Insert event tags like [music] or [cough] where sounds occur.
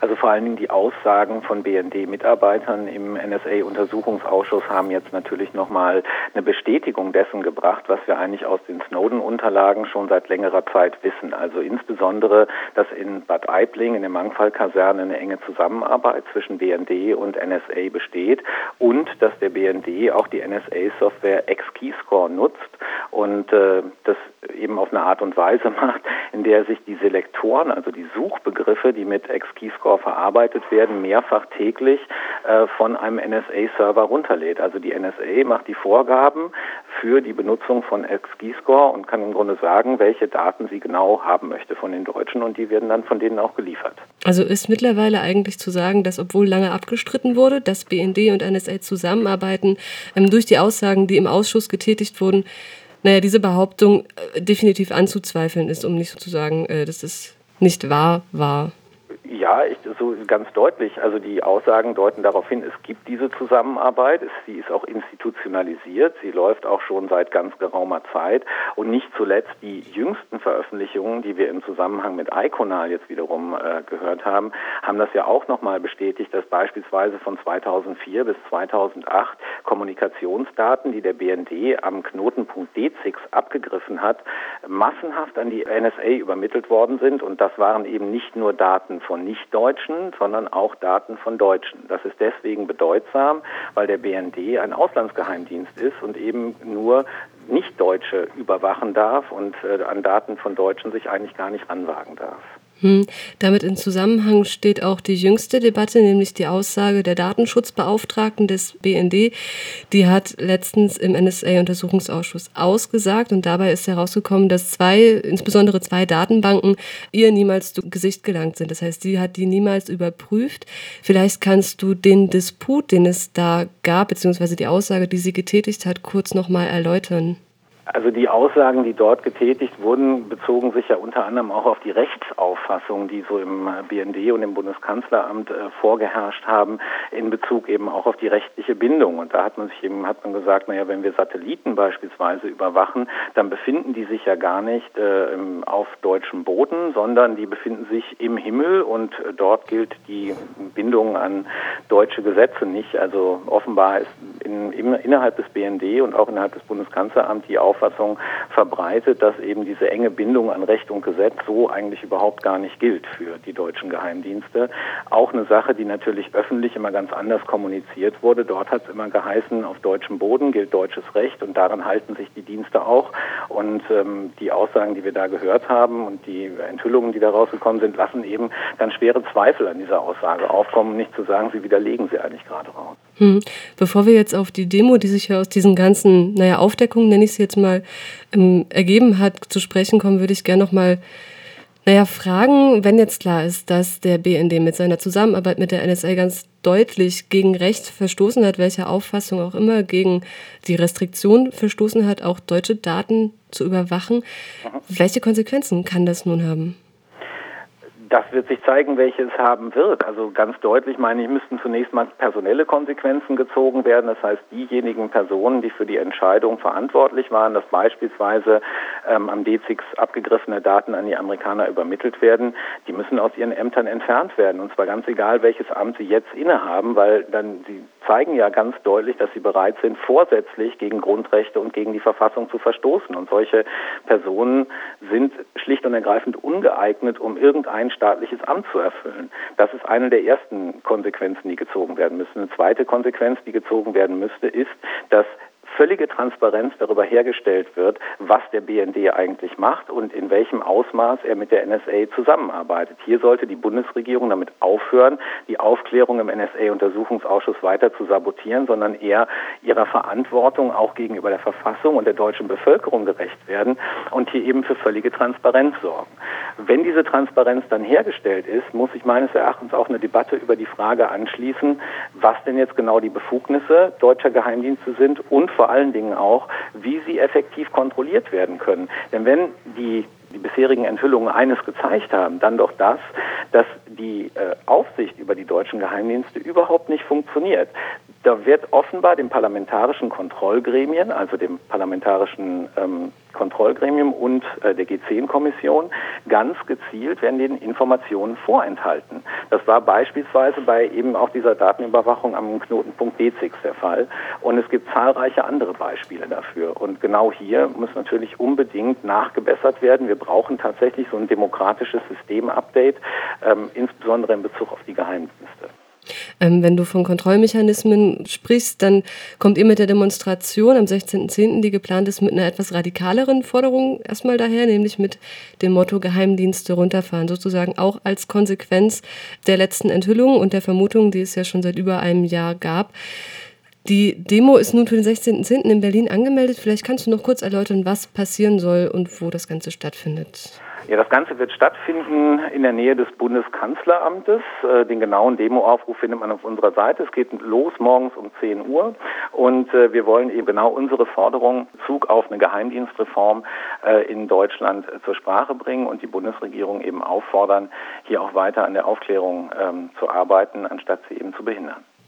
Also vor allen Dingen die Aussagen von BND-Mitarbeitern im NSA-Untersuchungsausschuss haben jetzt natürlich nochmal eine Bestätigung dessen gebracht, was wir eigentlich aus den Snowden-Unterlagen schon seit längerer Zeit wissen. Also insbesondere, dass in Bad Aibling in der Mangfall-Kaserne eine enge Zusammenarbeit zwischen BND und NSA besteht und dass der BND auch die NSA-Software X-Keyscore nutzt und äh, das eben auf eine Art und Weise [laughs] macht, in der sich die Selektoren, also die Suchbegriffe, die mit X-Keyscore verarbeitet werden, mehrfach täglich äh, von einem NSA-Server runterlädt. Also die NSA macht die Vorgaben für die Benutzung von X-Keyscore und kann im Grunde sagen, welche Daten sie genau haben möchte von den Deutschen und die werden dann von denen auch geliefert. Also ist mittlerweile eigentlich zu sagen, dass obwohl lange abgestritten wurde, dass BND und NSA zusammenarbeiten, ähm, durch die Aussagen, die im Ausschuss getätigt wurden, naja, diese Behauptung äh, definitiv anzuzweifeln ist, um nicht zu sagen, äh, dass es nicht wahr war. Ja, ich, so ganz deutlich. Also die Aussagen deuten darauf hin, es gibt diese Zusammenarbeit. Es, sie ist auch institutionalisiert. Sie läuft auch schon seit ganz geraumer Zeit. Und nicht zuletzt die jüngsten Veröffentlichungen, die wir im Zusammenhang mit Iconal jetzt wiederum äh, gehört haben, haben das ja auch nochmal bestätigt, dass beispielsweise von 2004 bis 2008 Kommunikationsdaten, die der BND am Knotenpunkt D6 abgegriffen hat, massenhaft an die NSA übermittelt worden sind. Und das waren eben nicht nur Daten von von Nichtdeutschen, sondern auch Daten von Deutschen. Das ist deswegen bedeutsam, weil der BND ein Auslandsgeheimdienst ist und eben nur Nichtdeutsche überwachen darf und äh, an Daten von Deutschen sich eigentlich gar nicht ranwagen darf. Hm. Damit in Zusammenhang steht auch die jüngste Debatte, nämlich die Aussage der Datenschutzbeauftragten des BND. Die hat letztens im NSA-Untersuchungsausschuss ausgesagt und dabei ist herausgekommen, dass zwei, insbesondere zwei Datenbanken, ihr niemals zu Gesicht gelangt sind. Das heißt, sie hat die niemals überprüft. Vielleicht kannst du den Disput, den es da gab, beziehungsweise die Aussage, die sie getätigt hat, kurz nochmal erläutern. Also die Aussagen, die dort getätigt wurden, bezogen sich ja unter anderem auch auf die Rechtsauffassung, die so im BND und im Bundeskanzleramt äh, vorgeherrscht haben, in Bezug eben auch auf die rechtliche Bindung. Und da hat man sich eben, hat man gesagt, naja, wenn wir Satelliten beispielsweise überwachen, dann befinden die sich ja gar nicht äh, auf deutschem Boden, sondern die befinden sich im Himmel und äh, dort gilt die Bindung an deutsche Gesetze nicht. Also offenbar ist in, in, innerhalb des BND und auch innerhalb des Bundeskanzleramts die Auffassung verbreitet, dass eben diese enge Bindung an Recht und Gesetz so eigentlich überhaupt gar nicht gilt für die deutschen Geheimdienste. Auch eine Sache, die natürlich öffentlich immer ganz anders kommuniziert wurde. Dort hat es immer geheißen, auf deutschem Boden gilt deutsches Recht und daran halten sich die Dienste auch. Und ähm, die Aussagen, die wir da gehört haben und die Enthüllungen, die da rausgekommen sind, lassen eben ganz schwere Zweifel an dieser Aussage aufkommen, nicht zu sagen, sie widerlegen sie eigentlich gerade raus. Hm. Bevor wir jetzt auf die Demo, die sich ja aus diesen ganzen, naja, Aufdeckungen, nenne ich sie jetzt mal, ähm, ergeben hat, zu sprechen kommen, würde ich gerne noch mal naja, fragen, wenn jetzt klar ist, dass der BND mit seiner Zusammenarbeit mit der NSA ganz deutlich gegen Recht verstoßen hat, welche Auffassung auch immer, gegen die Restriktion verstoßen hat, auch deutsche Daten zu überwachen. Welche Konsequenzen kann das nun haben? Das wird sich zeigen, welche es haben wird. Also ganz deutlich meine ich, müssten zunächst mal personelle Konsequenzen gezogen werden. Das heißt, diejenigen Personen, die für die Entscheidung verantwortlich waren, dass beispielsweise ähm, am D6 abgegriffene Daten an die Amerikaner übermittelt werden, die müssen aus ihren Ämtern entfernt werden. Und zwar ganz egal, welches Amt sie jetzt innehaben, weil dann sie zeigen ja ganz deutlich, dass sie bereit sind, vorsätzlich gegen Grundrechte und gegen die Verfassung zu verstoßen. Und solche Personen sind schlicht und ergreifend ungeeignet, um irgendein staatliches Amt zu erfüllen. Das ist eine der ersten Konsequenzen, die gezogen werden müssen. Eine zweite Konsequenz, die gezogen werden müsste, ist, dass völlige Transparenz darüber hergestellt wird, was der BND eigentlich macht und in welchem Ausmaß er mit der NSA zusammenarbeitet. Hier sollte die Bundesregierung damit aufhören, die Aufklärung im NSA-Untersuchungsausschuss weiter zu sabotieren, sondern eher ihrer Verantwortung auch gegenüber der Verfassung und der deutschen Bevölkerung gerecht werden und hier eben für völlige Transparenz sorgen. Wenn diese Transparenz dann hergestellt ist, muss sich meines Erachtens auch eine Debatte über die Frage anschließen, was denn jetzt genau die Befugnisse deutscher Geheimdienste sind und vor allen Dingen auch, wie sie effektiv kontrolliert werden können. Denn wenn die die bisherigen Enthüllungen eines gezeigt haben, dann doch das, dass die äh, Aufsicht über die deutschen Geheimdienste überhaupt nicht funktioniert. Da wird offenbar dem parlamentarischen Kontrollgremien, also dem parlamentarischen ähm, Kontrollgremium und äh, der G10-Kommission ganz gezielt werden den Informationen vorenthalten. Das war beispielsweise bei eben auch dieser Datenüberwachung am Knotenpunkt B6 der Fall. Und es gibt zahlreiche andere Beispiele dafür. Und genau hier muss natürlich unbedingt nachgebessert werden. Wir brauchen tatsächlich so ein demokratisches Systemupdate, ähm, insbesondere in Bezug auf die Geheimdienste. Ähm, wenn du von Kontrollmechanismen sprichst, dann kommt ihr mit der Demonstration am 16.10., die geplant ist, mit einer etwas radikaleren Forderung erstmal daher, nämlich mit dem Motto Geheimdienste runterfahren, sozusagen auch als Konsequenz der letzten Enthüllungen und der Vermutungen, die es ja schon seit über einem Jahr gab. Die Demo ist nun für den 16.10. in Berlin angemeldet. Vielleicht kannst du noch kurz erläutern, was passieren soll und wo das Ganze stattfindet. Ja, das Ganze wird stattfinden in der Nähe des Bundeskanzleramtes. Äh, den genauen Demoaufruf findet man auf unserer Seite. Es geht los morgens um 10 Uhr und äh, wir wollen eben genau unsere Forderung Zug auf eine Geheimdienstreform äh, in Deutschland zur Sprache bringen und die Bundesregierung eben auffordern, hier auch weiter an der Aufklärung ähm, zu arbeiten, anstatt sie eben zu behindern.